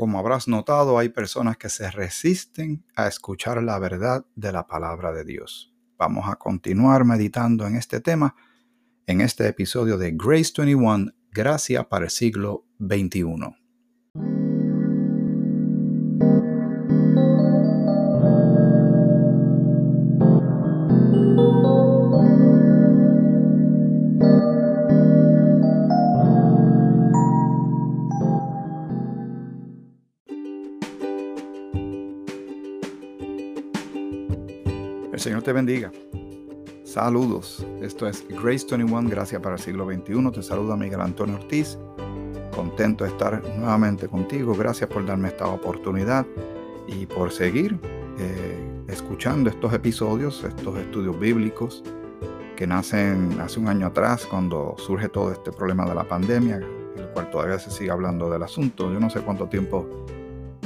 como habrás notado, hay personas que se resisten a escuchar la verdad de la palabra de Dios. Vamos a continuar meditando en este tema en este episodio de Grace 21, Gracia para el siglo XXI. Señor te bendiga. Saludos. Esto es Grace 21, Gracias para el siglo XXI. Te saluda Miguel Antonio Ortiz. Contento de estar nuevamente contigo. Gracias por darme esta oportunidad y por seguir eh, escuchando estos episodios, estos estudios bíblicos que nacen hace un año atrás cuando surge todo este problema de la pandemia, el cual todavía se sigue hablando del asunto. Yo no sé cuánto tiempo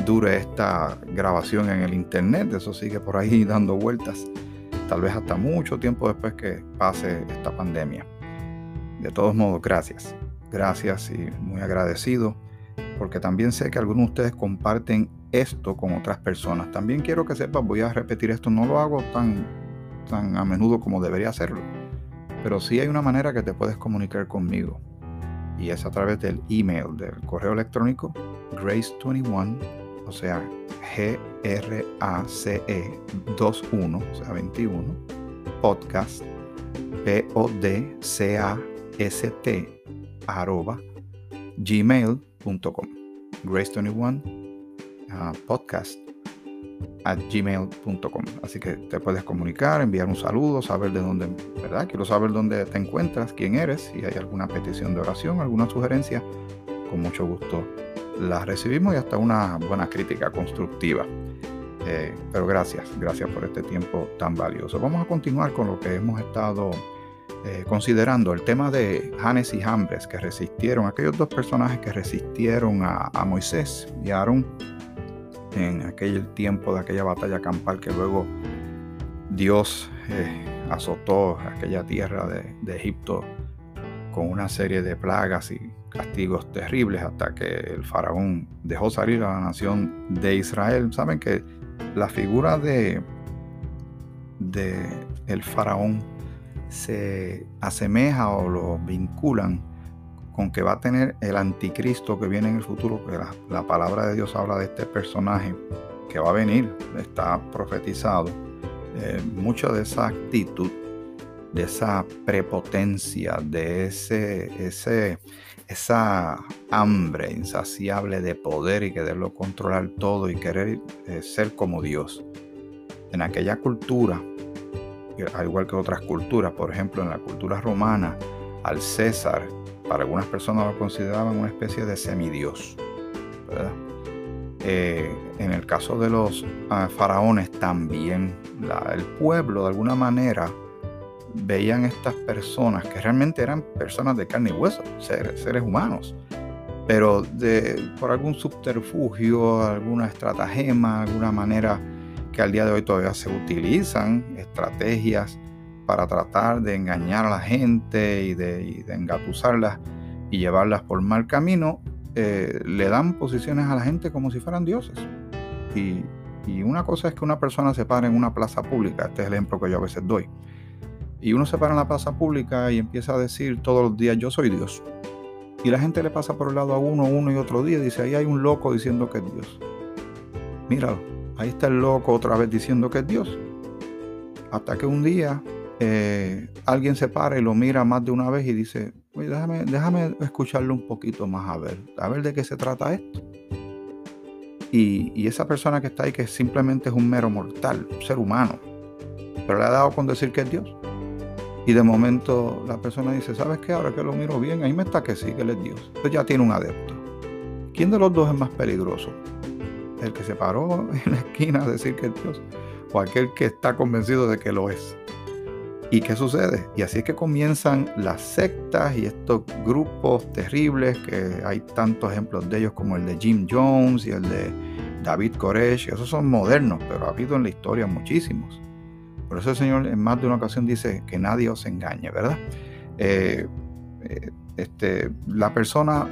dure esta grabación en el internet, eso sigue por ahí dando vueltas, tal vez hasta mucho tiempo después que pase esta pandemia. De todos modos, gracias, gracias y muy agradecido, porque también sé que algunos de ustedes comparten esto con otras personas. También quiero que sepas, voy a repetir esto, no lo hago tan, tan a menudo como debería hacerlo, pero sí hay una manera que te puedes comunicar conmigo y es a través del email, del correo electrónico grace21 o sea, G-R-A-C-E 21, o sea, 21, podcast, P-O-D-C-A-S-T, arroba, gmail.com. Grace21 uh, podcast at gmail.com. Así que te puedes comunicar, enviar un saludo, saber de dónde, ¿verdad? Quiero saber dónde te encuentras, quién eres, si hay alguna petición de oración, alguna sugerencia, con mucho gusto las recibimos y hasta una buena crítica constructiva. Eh, pero gracias, gracias por este tiempo tan valioso. Vamos a continuar con lo que hemos estado eh, considerando, el tema de Janes y Jambres, que resistieron, aquellos dos personajes que resistieron a, Moisés y a Aarón en aquel tiempo de aquella batalla campal que luego Dios eh, azotó aquella tierra de, de Egipto con una serie de plagas y castigos terribles hasta que el faraón dejó salir a la nación de Israel. Saben que la figura de, de el faraón se asemeja o lo vinculan con que va a tener el anticristo que viene en el futuro, porque la, palabra de Dios habla de este personaje que va a venir, está profetizado. Eh, mucho de esa actitud, de esa prepotencia, de ese, ese, esa hambre insaciable de poder y quererlo controlar todo y querer eh, ser como Dios. En aquella cultura, al igual que otras culturas, por ejemplo en la cultura romana, al César, para algunas personas lo consideraban una especie de semidios. Eh, en el caso de los ah, faraones también, el pueblo de alguna manera veían estas personas que realmente eran personas de carne y hueso, seres, seres humanos, pero de, por algún subterfugio, alguna estratagema, alguna manera que al día de hoy todavía se utilizan, estrategias para tratar de engañar a la gente y de, engatusarlas y llevarlas por mal camino, eh, le dan posiciones a la gente como si fueran dioses. Y, y una cosa es que una persona se para en una plaza pública, este es el ejemplo que yo a veces doy y uno se para en la plaza pública y empieza a decir todos los días, yo soy Dios. Y la gente le pasa por el lado a uno, uno y otro día y dice, ahí hay un loco diciendo que es Dios. Míralo, ahí está el loco otra vez diciendo que es Dios. Hasta que un día eh, alguien se para y lo mira más de una vez y dice, Oye, déjame, déjame escucharlo un poquito más a ver, a ver de qué se trata esto. Y, y, esa persona que está ahí, que simplemente es un mero mortal, un ser humano, pero le ha dado con decir que es Dios. Y de momento la persona dice, ¿sabes qué? Ahora que lo miro bien, ahí me está que sí, que él es Dios. Pues ya tiene un adepto. ¿Quién de los dos es más peligroso? ¿El que se paró en la esquina a decir que es Dios? ¿O aquel que está convencido de que lo es? ¿Y qué sucede? Y así es que comienzan las sectas y estos grupos terribles, que hay tantos ejemplos de ellos como el de Jim Jones y el de David Koresh. Esos son modernos, pero ha habido en la historia muchísimos. Por eso el Señor en más de una ocasión dice que nadie os engañe, ¿verdad? Eh, eh, este, la persona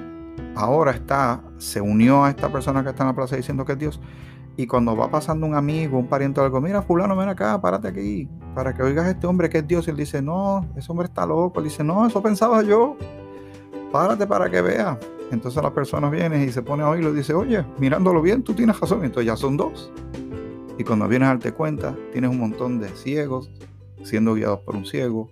ahora está se unió a esta persona que está en la plaza diciendo que es Dios. Y cuando va pasando un amigo, un pariente o algo, mira, fulano, ven acá, párate aquí, para que oigas a este hombre que es Dios. Y él dice, no, ese hombre está loco. Él dice, no, eso pensaba yo. Párate para que vea. Entonces la persona viene y se pone a oírlo y dice, oye, mirándolo bien, tú tienes razón. Entonces ya son dos. Y cuando vienes a darte cuenta, tienes un montón de ciegos siendo guiados por un ciego.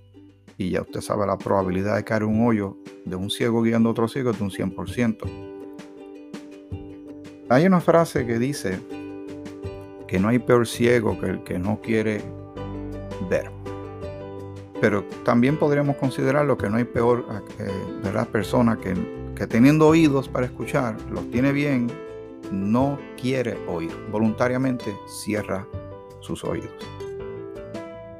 Y ya usted sabe la probabilidad de caer un hoyo de un ciego guiando a otro ciego es de un 100%. Hay una frase que dice que no hay peor ciego que el que no quiere ver. Pero también podríamos considerar lo que no hay peor eh, ¿verdad? persona que que teniendo oídos para escuchar, los tiene bien, no quiere oír. Voluntariamente cierra sus oídos.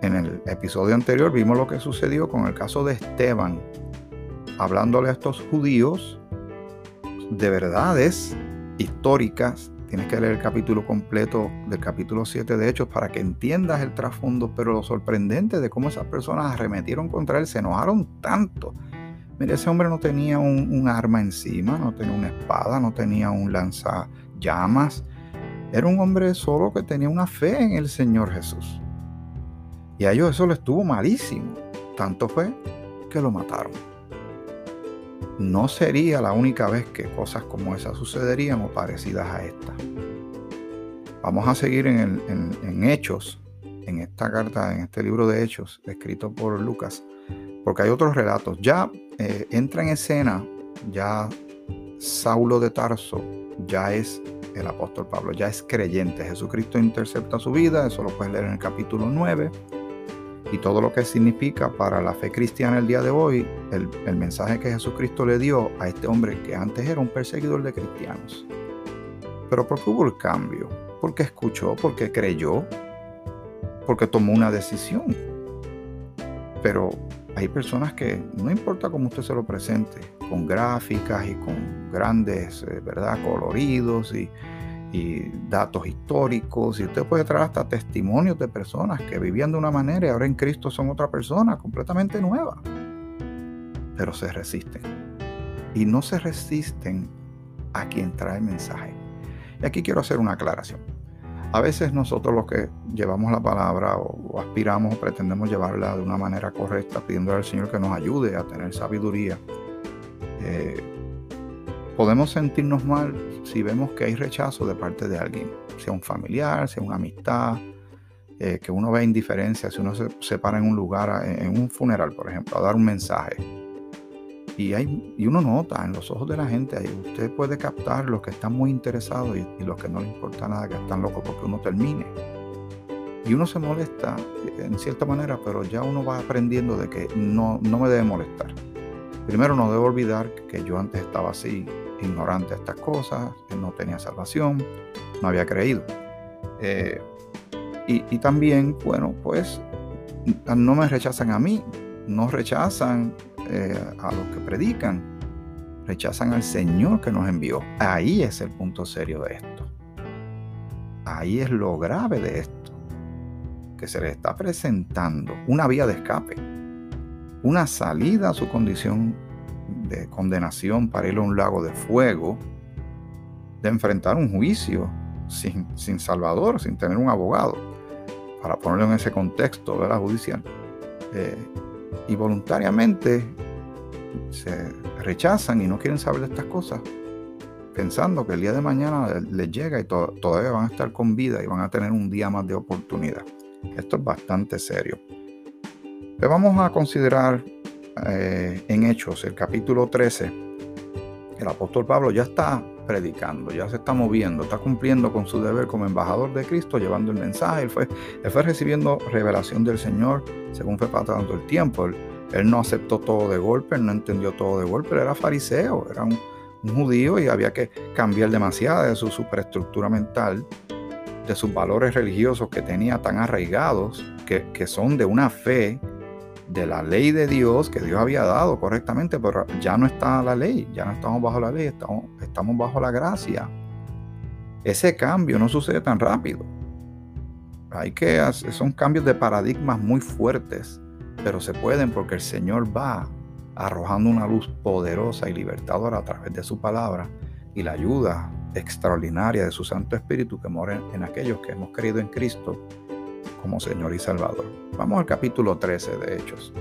En el episodio anterior vimos lo que sucedió con el caso de Esteban, hablándole a estos judíos de verdades históricas. Tienes que leer el capítulo completo del capítulo 7 de Hechos para que entiendas el trasfondo, pero lo sorprendente de cómo esas personas arremetieron contra él, se enojaron tanto Mire, ese hombre no tenía un, arma encima, no tenía una espada, no tenía un lanzallamas. Era un hombre solo que tenía una fe en el Señor Jesús. Y a ellos eso le estuvo malísimo. Tanto fue que lo mataron. No sería la única vez que cosas como esas sucederían o parecidas a esta. Vamos a seguir en Hechos, en esta carta, en este libro de Hechos, escrito por Lucas, porque hay otros relatos. Ya eh, entra en escena, ya Saulo de Tarso ya es el apóstol Pablo, ya es creyente. Jesucristo intercepta su vida, eso lo puedes leer en el capítulo 9. Y todo lo que significa para la fe cristiana el día de hoy, el, mensaje que Jesucristo le dio a este hombre que antes era un perseguidor de cristianos. Pero ¿por qué hubo el cambio? Porque escuchó, porque creyó, porque tomó una decisión. Pero hay personas que no importa cómo usted se lo presente, con gráficas y con grandes, eh, ¿verdad?, coloridos y, datos históricos, y usted puede traer hasta testimonios de personas que vivían de una manera y ahora en Cristo son otra persona completamente nueva, pero se resisten. Y no se resisten a quien trae mensaje. Y aquí quiero hacer una aclaración. A veces nosotros los que llevamos la palabra o, aspiramos o pretendemos llevarla de una manera correcta, pidiendo al Señor que nos ayude a tener sabiduría, eh, podemos sentirnos mal si vemos que hay rechazo de parte de alguien, sea un familiar, sea una amistad, eh, que uno ve indiferencia, si uno se, separa en un lugar, en un funeral, por ejemplo, a dar un mensaje y, uno nota en los ojos de la gente, usted puede captar los que están muy interesados y, los que no les importa nada, que están locos porque uno termine. Y uno se molesta en cierta manera, pero ya uno va aprendiendo de que no, no me debe molestar. Primero no debo olvidar que yo antes estaba así, ignorante de estas cosas, que no tenía salvación, no había creído. Eh, y, también, bueno, pues no me rechazan a mí, no rechazan eh, a los que predican, rechazan al Señor que nos envió. Ahí es el punto serio de esto. Ahí es lo grave de esto. Que se le está presentando una vía de escape, una salida a su condición de condenación para ir a un lago de fuego, de enfrentar un juicio sin, sin salvador, sin tener un abogado, para ponerlo en ese contexto la judicial. Eh, y voluntariamente se rechazan y no quieren saber de estas cosas, pensando que el día de mañana les llega y todavía van a estar con vida y van a tener un día más de oportunidad. Esto es bastante serio. Le vamos a considerar eh, en Hechos, el capítulo 13, el apóstol Pablo ya está predicando, ya se está moviendo, está cumpliendo con su deber como embajador de Cristo, llevando el mensaje. Él fue, él fue recibiendo revelación del Señor según fue pasando el tiempo. Él, no aceptó todo de golpe, él no entendió todo de golpe, él era fariseo, era un, judío y había que cambiar demasiado de su superestructura mental, de sus valores religiosos que tenía tan arraigados, que, que son de una fe de la ley de Dios que Dios había dado correctamente, pero ya no está la ley, ya no estamos bajo la ley, estamos, estamos bajo la gracia. Ese cambio no sucede tan rápido. Hay que son cambios de paradigmas muy fuertes, pero se pueden porque el Señor va arrojando una luz poderosa y libertadora a través de su palabra y la ayuda extraordinaria de su Santo Espíritu que mora en aquellos que hemos creído en Cristo como Señor y Salvador. Vamos al capítulo 13 de Hechos.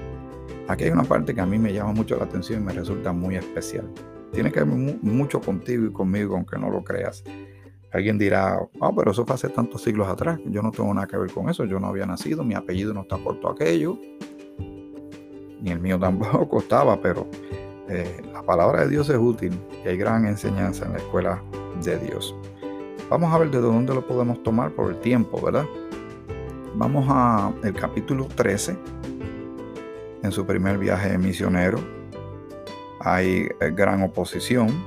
Aquí hay una parte que a mí me llama mucho la atención y me resulta muy especial. Tiene que ver mucho contigo y conmigo, aunque no lo creas. Alguien dirá, ah, pero eso fue hace tantos siglos atrás. Yo no tengo nada que ver con eso. Yo no había nacido, mi apellido no está por todo aquello. Ni el mío tampoco estaba, pero eh, la palabra de Dios es útil y hay gran enseñanza en la escuela de Dios. Vamos a ver de dónde lo podemos tomar por el tiempo, ¿verdad? Vamos al capítulo 13, en su primer viaje misionero. Hay eh, gran oposición,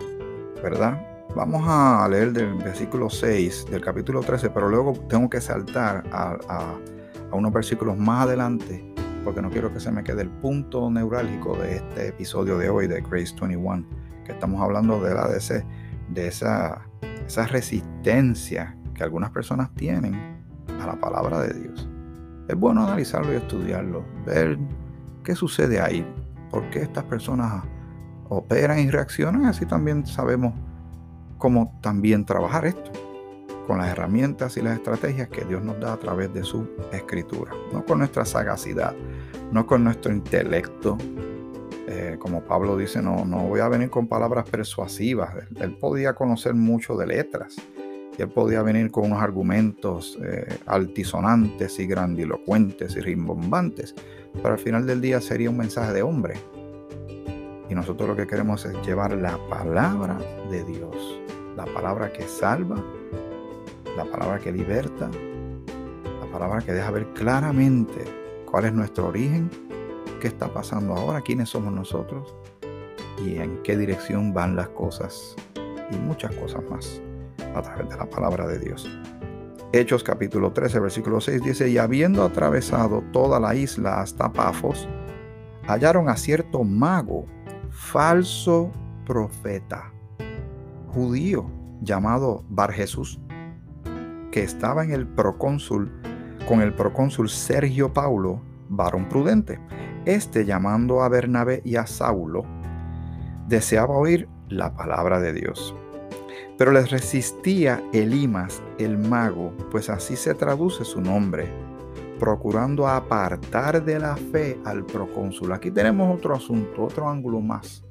¿verdad? Vamos a leer del versículo 6 del capítulo 13, pero luego tengo que saltar a, a unos versículos más adelante porque no quiero que se me quede el punto neurálgico de este episodio de hoy de Grace 21, que estamos hablando de, la, de, de esa resistencia que algunas personas tienen a la palabra de Dios. Es bueno analizarlo y estudiarlo, ver qué sucede ahí, por qué estas personas operan y reaccionan, así también sabemos cómo también trabajar esto con las herramientas y las estrategias que Dios nos da a través de su escritura, no con nuestra sagacidad, no con nuestro intelecto. Eh, como Pablo dice, no, no voy a venir con palabras persuasivas. Él, podía conocer mucho de letras y él podía venir con unos argumentos eh, altisonantes y grandilocuentes y rimbombantes, pero al final del día sería un mensaje de hombre. Y nosotros lo que queremos es llevar la palabra de Dios, la palabra que salva, la palabra que liberta, la palabra que deja ver claramente cuál es nuestro origen, qué está pasando ahora, quiénes somos nosotros y en qué dirección van las cosas y muchas cosas más a través de la palabra de Dios. Hechos capítulo 13, versículo 6 dice, y habiendo atravesado toda la isla hasta Pafos, hallaron a cierto mago, falso profeta, judío, llamado Bar Jesús, que estaba en el procónsul con el procónsul Sergio Paulo, varón prudente. Este, llamando a Bernabé y a Saulo, deseaba oír la palabra de Dios. Pero les resistía Elimas, el mago, pues así se traduce su nombre, procurando apartar de la fe al procónsul. Aquí tenemos otro asunto, otro ángulo más.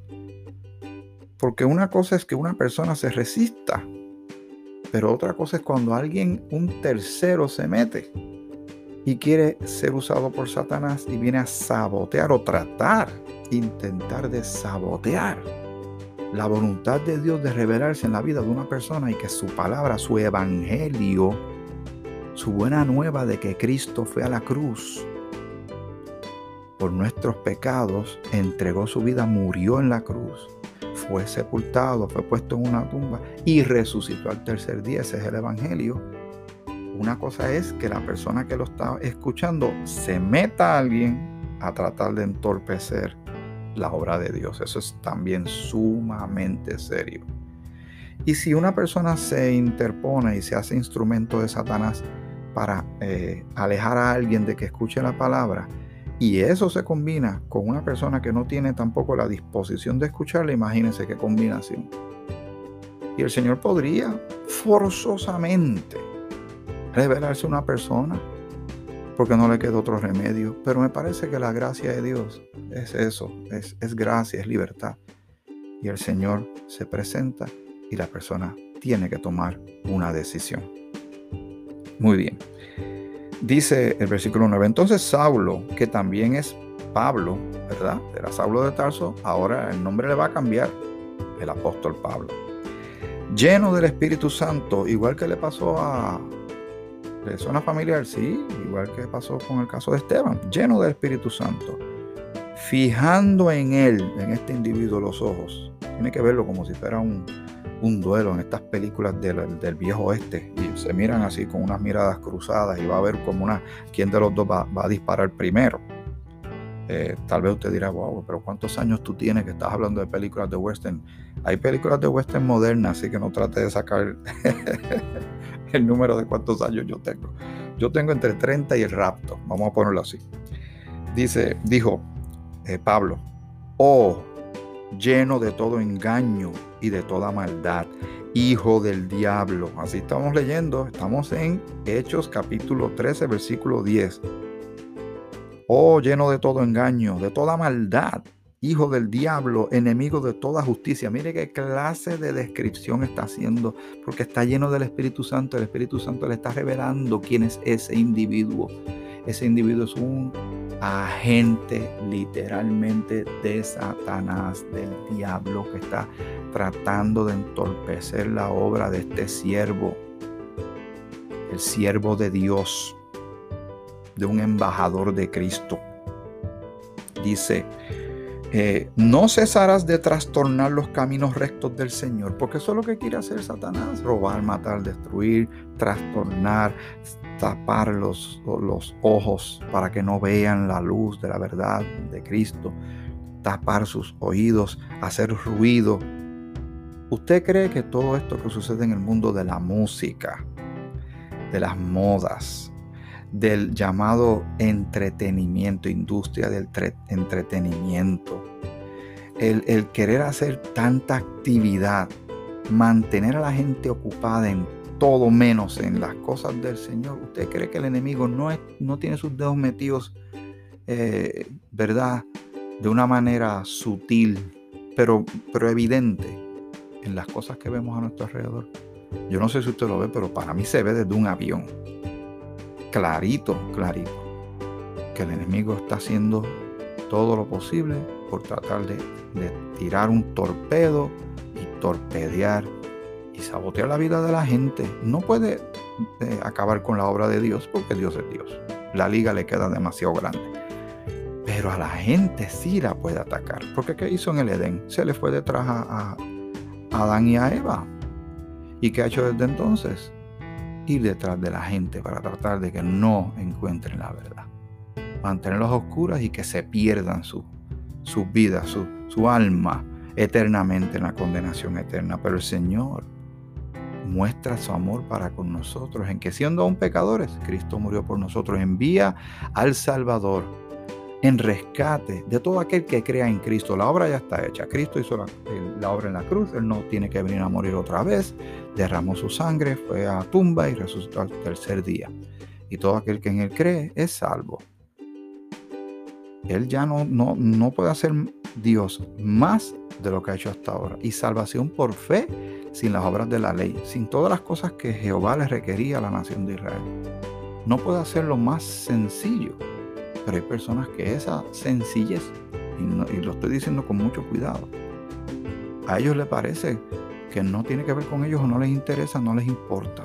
Porque una cosa es que una persona se resista pero otra cosa es cuando alguien, un tercero, se mete y quiere ser usado por Satanás y viene a sabotear o tratar, intentar de sabotear la voluntad de Dios de revelarse en la vida de una persona y que su palabra, su evangelio, su buena nueva de que Cristo fue a la cruz por nuestros pecados, entregó su vida, murió en la cruz fue sepultado, fue puesto en una tumba y resucitó al tercer día. Ese es el Evangelio. Una cosa es que la persona que lo está escuchando se meta a alguien a tratar de entorpecer la obra de Dios. Eso es también sumamente serio. Y si una persona se interpone y se hace instrumento de Satanás para eh, alejar a alguien de que escuche la palabra, y eso se combina con una persona que no tiene tampoco la disposición de escucharle, imagínense qué combinación. Y el Señor podría forzosamente revelarse a una persona porque no le queda otro remedio. Pero me parece que la gracia de Dios es eso, es, es gracia, es libertad. Y el Señor se presenta y la persona tiene que tomar una decisión. Muy bien. Dice el versículo 9, entonces Saulo, que también es Pablo, ¿verdad? Era Saulo de Tarso, ahora el nombre le va a cambiar, el apóstol Pablo. Lleno del Espíritu Santo, igual que le pasó a... ¿Le suena familiar? Sí, igual que pasó con el caso de Esteban, lleno del Espíritu Santo. Fijando en él, en este individuo, los ojos. Tiene que verlo como si fuera un, un duelo en estas películas del, del, viejo oeste y se miran así con unas miradas cruzadas y va a ver como una quién de los dos va, a disparar primero. Eh, tal vez usted dirá, wow, pero ¿cuántos años tú tienes que estás hablando de películas de western? Hay películas de western modernas, así que no trate de sacar el número de cuántos años yo tengo. Yo tengo entre 30 y el rapto, vamos a ponerlo así. Dice, dijo eh, Pablo, oh lleno de todo engaño y de toda maldad, hijo del diablo. Así estamos leyendo, estamos en Hechos capítulo 13, versículo 10. Oh, lleno de todo engaño, de toda maldad, hijo del diablo, enemigo de toda justicia. Mire qué clase de descripción está haciendo, porque está lleno del Espíritu Santo. El Espíritu Santo le está revelando quién es ese individuo. Ese individuo es un agente literalmente de Satanás, del diablo que está tratando de entorpecer la obra de este siervo, el siervo de Dios, de un embajador de Cristo. Dice, eh, no cesarás de trastornar los caminos rectos del Señor, porque eso es lo que quiere hacer Satanás, robar, matar, destruir, trastornar, tapar los, los ojos para que no vean la luz de la verdad de Cristo, tapar sus oídos, hacer ruido. ¿Usted cree que todo esto que sucede en el mundo de la música, de las modas, del llamado entretenimiento, industria del entretenimiento. El, querer hacer tanta actividad, mantener a la gente ocupada en todo menos en las cosas del Señor. ¿Usted cree que el enemigo no, es, no tiene sus dedos metidos, eh, verdad, de una manera sutil, pero, pero evidente en las cosas que vemos a nuestro alrededor? Yo no sé si usted lo ve, pero para mí se ve desde un avión clarito, clarito, que el enemigo está haciendo todo lo posible por tratar de, tirar un torpedo y torpedear y sabotear la vida de la gente. No puede eh, acabar con la obra de Dios porque Dios es Dios. La liga le queda demasiado grande. Pero a la gente sí la puede atacar. Porque ¿qué hizo en el Edén? Se le fue detrás a, a Adán y a Eva. ¿Y qué ha hecho desde entonces? Ir detrás de la gente para tratar de que no encuentren la verdad. Mantenerlos oscuras y que se pierdan sus su vidas, su, su alma eternamente en la condenación eterna. Pero el Señor muestra su amor para con nosotros en que siendo aún pecadores, Cristo murió por nosotros. Envía al Salvador en rescate de todo aquel que crea en Cristo. La obra ya está hecha. Cristo hizo la, obra en la cruz. Él no tiene que venir a morir otra vez. Derramó su sangre, fue a tumba y resucitó al tercer día. Y todo aquel que en Él cree es salvo. Él ya no, no, no puede hacer Dios más de lo que ha hecho hasta ahora. Y salvación por fe, sin las obras de la ley, sin todas las cosas que Jehová le requería a la nación de Israel. No puede hacerlo más sencillo pero hay personas que esa sencillez, y, lo estoy diciendo con mucho cuidado, a ellos les parece que no tiene que ver con ellos o no les interesa, no les importa.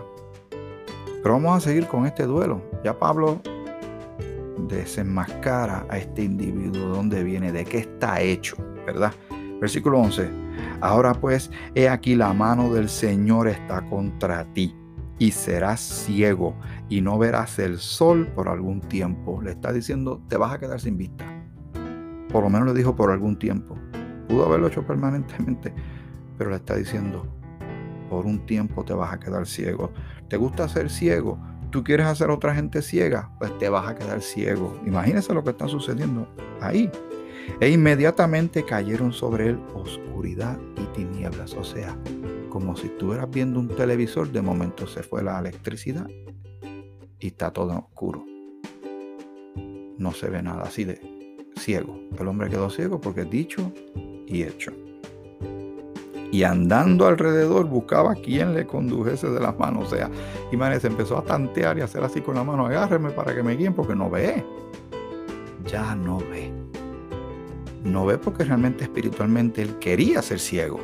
Pero vamos a seguir con este duelo. Ya Pablo desenmascara a este individuo, de dónde viene, de qué está hecho, ¿verdad? Versículo 11. Ahora pues, he aquí la mano del Señor está contra ti y serás ciego y no verás el sol por algún tiempo. Le está diciendo, te vas a quedar sin vista. Por lo menos le dijo por algún tiempo. Pudo haberlo hecho permanentemente, pero le está diciendo, por un tiempo te vas a quedar ciego. ¿Te gusta ser ciego? ¿Tú quieres hacer otra gente ciega? Pues te vas a quedar ciego. Imagínese lo que está sucediendo ahí. E inmediatamente cayeron sobre él oscuridad y tinieblas. O sea, como si estuvieras viendo un televisor, de momento se fue la electricidad y está todo oscuro. No se ve nada así de ciego. El hombre quedó ciego porque dicho y hecho. Y andando alrededor buscaba quien le condujese de las manos. O sea, se empezó a tantear y hacer así con la mano. Agárreme para que me guíen porque no ve. Ya no ve. No ve porque realmente espiritualmente él quería ser ciego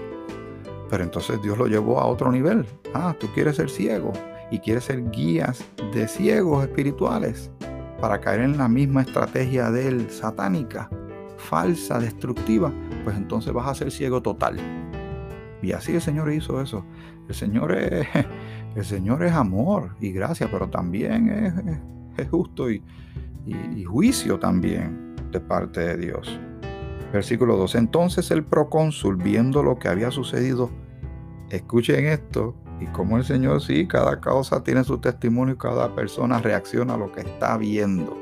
pero entonces Dios lo llevó a otro nivel. Ah, tú quieres ser ciego y quieres ser guías de ciegos espirituales para caer en la misma estrategia de él, satánica, falsa, destructiva, pues entonces vas a ser ciego total. Y así el Señor hizo eso. El Señor es, el Señor es amor y gracia, pero también es, justo y, y juicio también de parte de Dios. Versículo 2. Entonces el procónsul, viendo lo que había sucedido, escuchen esto, y como el Señor sí, cada causa tiene su testimonio y cada persona reacciona a lo que está viendo.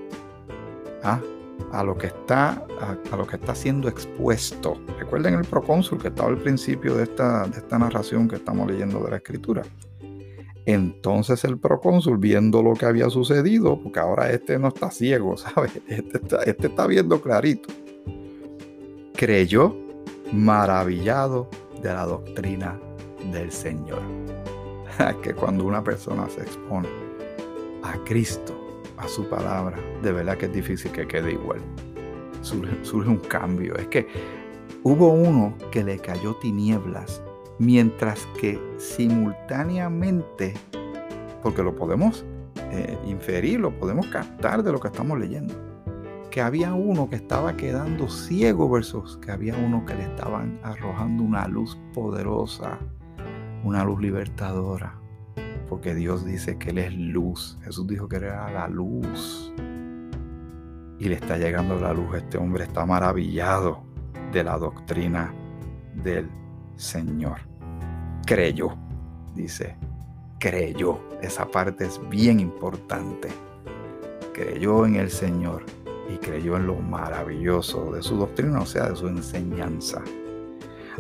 ¿Ah? a lo que está, a, lo que está siendo expuesto. Recuerden el procónsul que estaba al principio de esta, de esta narración que estamos leyendo de la escritura. Entonces el procónsul, viendo lo que había sucedido, porque ahora este no está ciego, ¿sabes? Este está, este está viendo clarito, creyó maravillado de la doctrina del Señor. que cuando una persona se expone a Cristo, a su palabra, de verdad que es difícil que quede igual. Surge, un cambio. Es que hubo uno que le cayó tinieblas, mientras que simultáneamente, porque lo podemos eh, inferir, lo podemos captar de lo que estamos leyendo, que había uno que estaba quedando ciego versus que había uno que le estaban arrojando una luz poderosa, una luz libertadora porque Dios dice que Él es luz. Jesús dijo que era la luz. Y le está llegando la luz. Este hombre está maravillado de la doctrina del Señor. Creyó, dice, creyó. Esa parte es bien importante. Creyó en el Señor y creyó en lo maravilloso de su doctrina, o sea, de su enseñanza.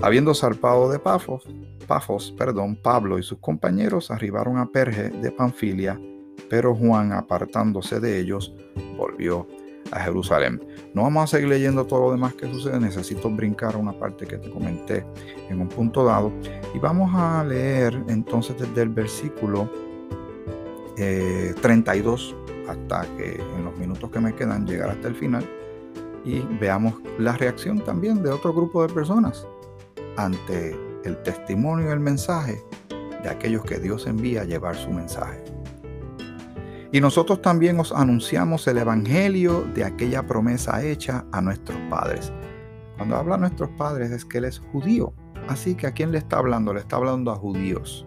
Habiendo zarpado de Pafos, Pafos, perdón, Pablo y sus compañeros arribaron a Perge de Panfilia, pero Juan, apartándose de ellos, volvió a Jerusalén. No vamos a seguir leyendo todo lo demás que sucede, necesito brincar una parte que te comenté en un punto dado y vamos a leer entonces desde el versículo 32 eh, hasta que en los minutos que me quedan llegar hasta el final y veamos la reacción también de otro grupo de personas ante el testimonio y el mensaje de aquellos que Dios envía a llevar su mensaje. Y nosotros también os anunciamos el Evangelio de aquella promesa hecha a nuestros padres. Cuando habla a nuestros padres es que Él es judío. Así que a quién le está hablando? Le está hablando a judíos.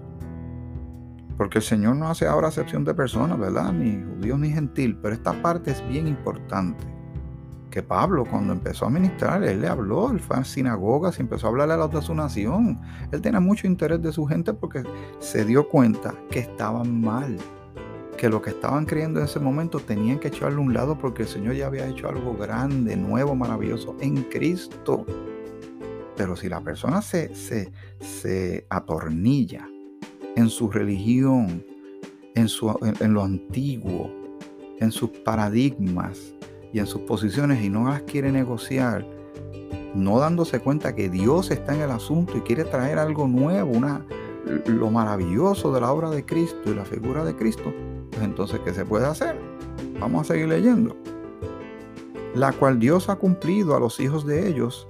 Porque el Señor no hace ahora acepción de personas, ¿verdad? Ni judíos ni gentil. Pero esta parte es bien importante que Pablo cuando empezó a ministrar, él le habló, él fue a sinagogas y empezó a hablarle a los de su nación. Él tenía mucho interés de su gente porque se dio cuenta que estaban mal, que lo que estaban creyendo en ese momento tenían que echarle a un lado porque el Señor ya había hecho algo grande, nuevo, maravilloso en Cristo. Pero si la persona se, se, se atornilla en su religión, en, su, en lo antiguo, en sus paradigmas, y en sus posiciones y no las quiere negociar, no dándose cuenta que Dios está en el asunto y quiere traer algo nuevo, una, lo maravilloso de la obra de Cristo y la figura de Cristo, pues entonces, ¿qué se puede hacer? Vamos a seguir leyendo. La cual Dios ha cumplido a los hijos de ellos,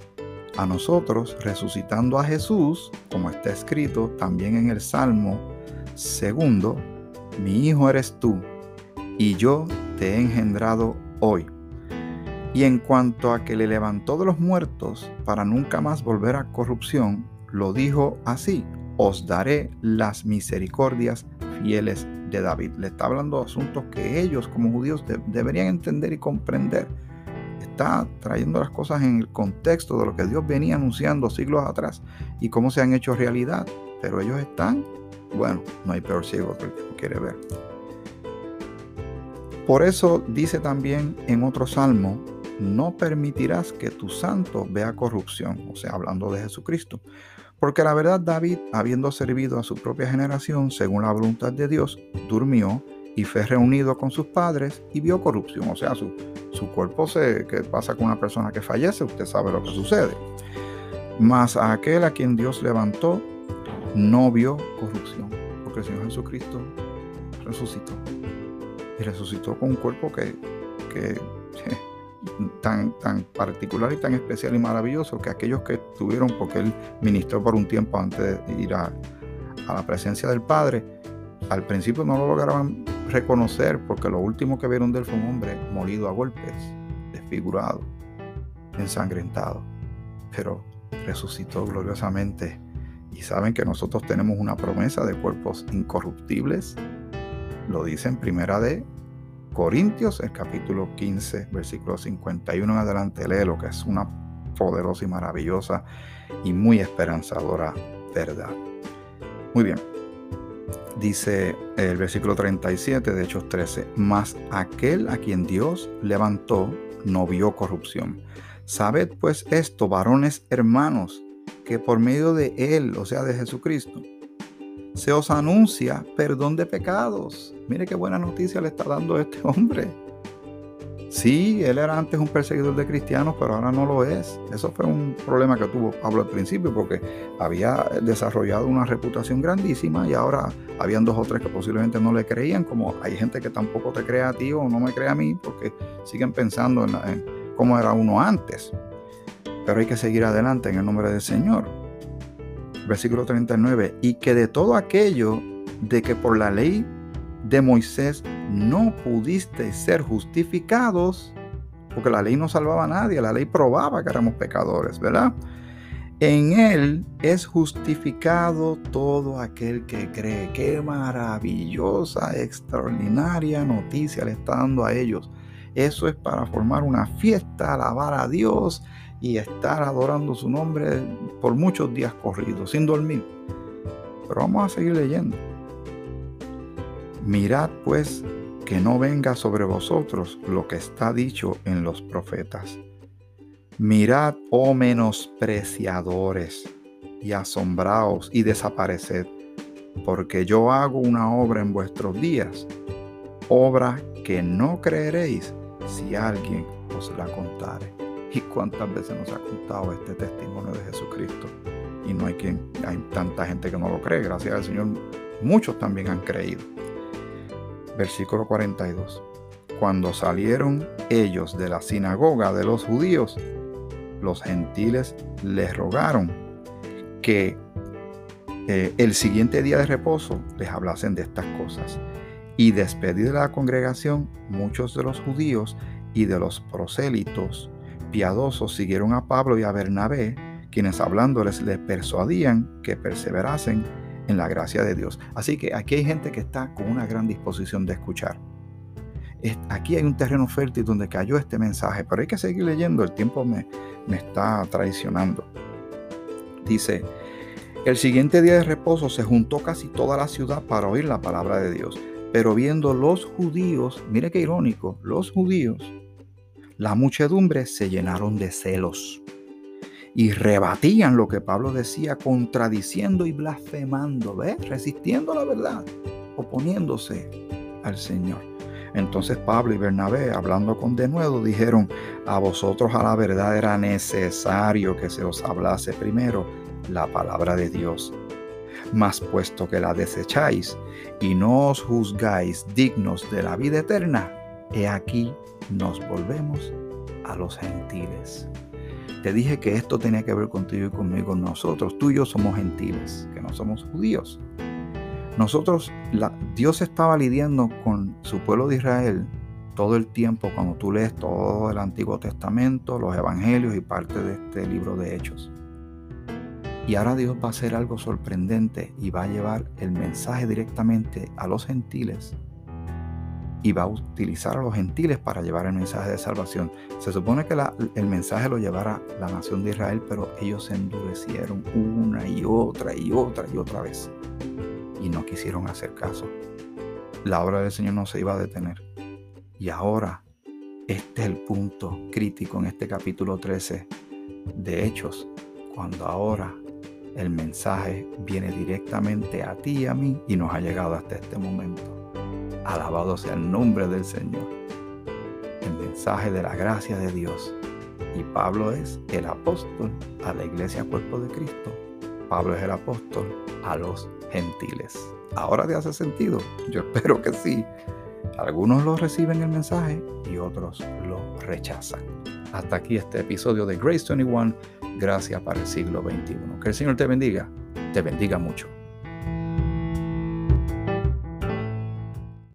a nosotros, resucitando a Jesús, como está escrito también en el Salmo segundo, mi hijo eres tú, y yo te he engendrado hoy. Y en cuanto a que le levantó de los muertos para nunca más volver a corrupción, lo dijo así, os daré las misericordias fieles de David. Le está hablando de asuntos que ellos como judíos deberían entender y comprender. Está trayendo las cosas en el contexto de lo que Dios venía anunciando siglos atrás y cómo se han hecho realidad. Pero ellos están, bueno, no hay peor ciego que el que quiere ver. Por eso dice también en otro salmo, no permitirás que tu santo vea corrupción, o sea, hablando de Jesucristo. Porque la verdad David, habiendo servido a su propia generación según la voluntad de Dios, durmió y fue reunido con sus padres y vio corrupción. O sea, su, su cuerpo se que pasa con una persona que fallece, usted sabe lo que sucede. Mas a aquel a quien Dios levantó, no vio corrupción, porque el Señor Jesucristo resucitó. Y resucitó con un cuerpo que, que tan, tan particular y tan especial y maravilloso que aquellos que tuvieron, porque él ministró por un tiempo antes de ir a, a la presencia del Padre, al principio no lo lograban reconocer porque lo último que vieron de él fue un hombre molido a golpes, desfigurado, ensangrentado, pero resucitó gloriosamente. Y saben que nosotros tenemos una promesa de cuerpos incorruptibles. Lo dice en primera de Corintios, el capítulo 15, versículo 51 en adelante, lee lo que es una poderosa y maravillosa y muy esperanzadora verdad. Muy bien. Dice el versículo 37 de Hechos 13, mas aquel a quien Dios levantó no vio corrupción. Sabed pues esto, varones hermanos, que por medio de Él, o sea, de Jesucristo, se os anuncia perdón de pecados. Mire qué buena noticia le está dando este hombre. Sí, él era antes un perseguidor de cristianos, pero ahora no lo es. Eso fue un problema que tuvo Pablo al principio, porque había desarrollado una reputación grandísima y ahora habían dos o tres que posiblemente no le creían, como hay gente que tampoco te cree a ti o no me cree a mí, porque siguen pensando en, en cómo era uno antes. Pero hay que seguir adelante en el nombre del Señor. Versículo 39, y que de todo aquello de que por la ley de Moisés no pudisteis ser justificados, porque la ley no salvaba a nadie, la ley probaba que éramos pecadores, ¿verdad? En Él es justificado todo aquel que cree. Qué maravillosa, extraordinaria noticia le está dando a ellos. Eso es para formar una fiesta, alabar a Dios y estar adorando su nombre por muchos días corridos, sin dormir. Pero vamos a seguir leyendo. Mirad pues que no venga sobre vosotros lo que está dicho en los profetas. Mirad, oh menospreciadores, y asombraos y desapareced, porque yo hago una obra en vuestros días, obra que no creeréis si alguien os la contare. ¿Y cuántas veces nos ha contado este testimonio de Jesucristo? Y no hay quien, hay tanta gente que no lo cree, gracias al Señor, muchos también han creído versículo 42. Cuando salieron ellos de la sinagoga de los judíos, los gentiles les rogaron que eh, el siguiente día de reposo les hablasen de estas cosas. Y despedida de la congregación, muchos de los judíos y de los prosélitos piadosos siguieron a Pablo y a Bernabé, quienes hablándoles les persuadían que perseverasen en la gracia de Dios. Así que aquí hay gente que está con una gran disposición de escuchar. Aquí hay un terreno fértil donde cayó este mensaje, pero hay que seguir leyendo, el tiempo me, me está traicionando. Dice, el siguiente día de reposo se juntó casi toda la ciudad para oír la palabra de Dios, pero viendo los judíos, mire qué irónico, los judíos, la muchedumbre se llenaron de celos y rebatían lo que Pablo decía, contradiciendo y blasfemando, ¿ves? Resistiendo la verdad, oponiéndose al Señor. Entonces Pablo y Bernabé, hablando con denuedo, dijeron, a vosotros a la verdad era necesario que se os hablase primero la palabra de Dios. Mas puesto que la desecháis y no os juzgáis dignos de la vida eterna, he aquí nos volvemos a los gentiles. Te dije que esto tenía que ver contigo y conmigo. Nosotros, tú y yo somos gentiles, que no somos judíos. Nosotros, Dios estaba lidiando con su pueblo de Israel todo el tiempo cuando tú lees todo el Antiguo Testamento, los Evangelios y parte de este libro de Hechos. Y ahora Dios va a hacer algo sorprendente y va a llevar el mensaje directamente a los gentiles y va a utilizar a los gentiles para llevar el mensaje de salvación. Se supone que el mensaje lo llevará la nación de Israel, pero ellos se endurecieron una y otra y otra y otra vez y no quisieron hacer caso. La obra del Señor no se iba a detener. Y ahora, este es el punto crítico en este capítulo 13 de Hechos, cuando ahora el mensaje viene directamente a ti y a mí y nos ha llegado hasta este momento. Alabado sea el nombre del Señor. El mensaje de la gracia de Dios. Y Pablo es el apóstol a la iglesia cuerpo de Cristo. Pablo es el apóstol a los gentiles. ¿Ahora te hace sentido? Yo espero que sí. Algunos lo reciben el mensaje y otros lo rechazan. Hasta aquí este episodio de Grace 21, Gracias para el siglo XXI. Que el Señor te bendiga, te bendiga mucho.